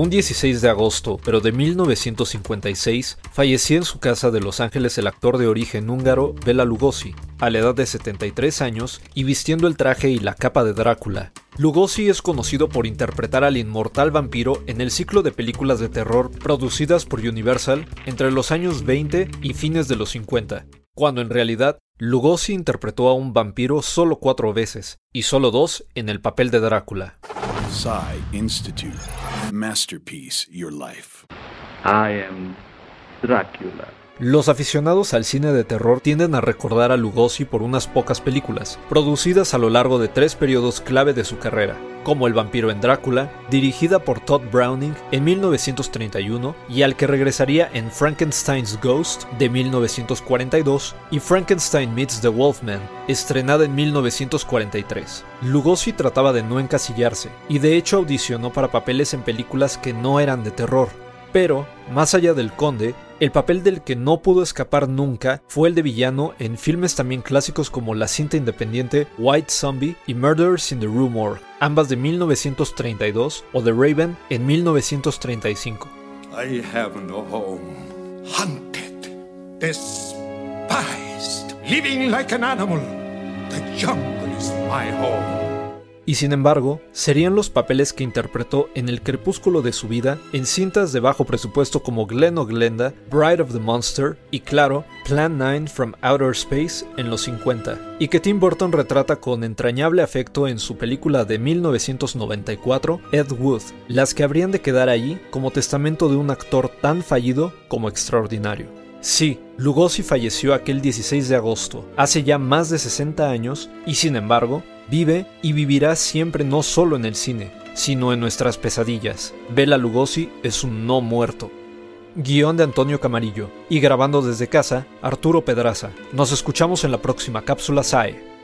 Un 16 de agosto, pero de 1956, fallecía en su casa de Los Ángeles el actor de origen húngaro Bela Lugosi, a la edad de 73 años y vistiendo el traje y la capa de Drácula. Lugosi es conocido por interpretar al inmortal vampiro en el ciclo de películas de terror producidas por Universal entre los años 20 y fines de los 50, cuando en realidad Lugosi interpretó a un vampiro solo cuatro veces, y solo dos en el papel de Drácula. Institute. Masterpiece, Your Life. I am Drácula. Los aficionados al cine de terror tienden a recordar a Lugosi por unas pocas películas, producidas a lo largo de tres periodos clave de su carrera, como El vampiro en Drácula, dirigida por Todd Browning en 1931 y al que regresaría en Frankenstein's Ghost de 1942 y Frankenstein Meets the Wolfman, estrenada en 1943. Lugosi trataba de no encasillarse, y de hecho audicionó para papeles en películas que no eran de terror, pero, más allá del conde, el papel del que no pudo escapar nunca fue el de villano en filmes también clásicos como la cinta independiente White Zombie y Murders in the Rue Morgue, ambas de 1932, o The Raven en 1935. I have no home. Hunted, despised, living like an animal. The jungle is my home y sin embargo, serían los papeles que interpretó en el crepúsculo de su vida en cintas de bajo presupuesto como Glen o Glenda, Bride of the Monster y claro, Plan 9 from Outer Space en los 50, y que Tim Burton retrata con entrañable afecto en su película de 1994, Ed Wood, las que habrían de quedar allí como testamento de un actor tan fallido como extraordinario. Sí, Lugosi falleció aquel 16 de agosto, hace ya más de 60 años, y sin embargo, Vive y vivirá siempre no solo en el cine, sino en nuestras pesadillas. Bela Lugosi es un no muerto. Guión de Antonio Camarillo y grabando desde casa, Arturo Pedraza. Nos escuchamos en la próxima cápsula SAE.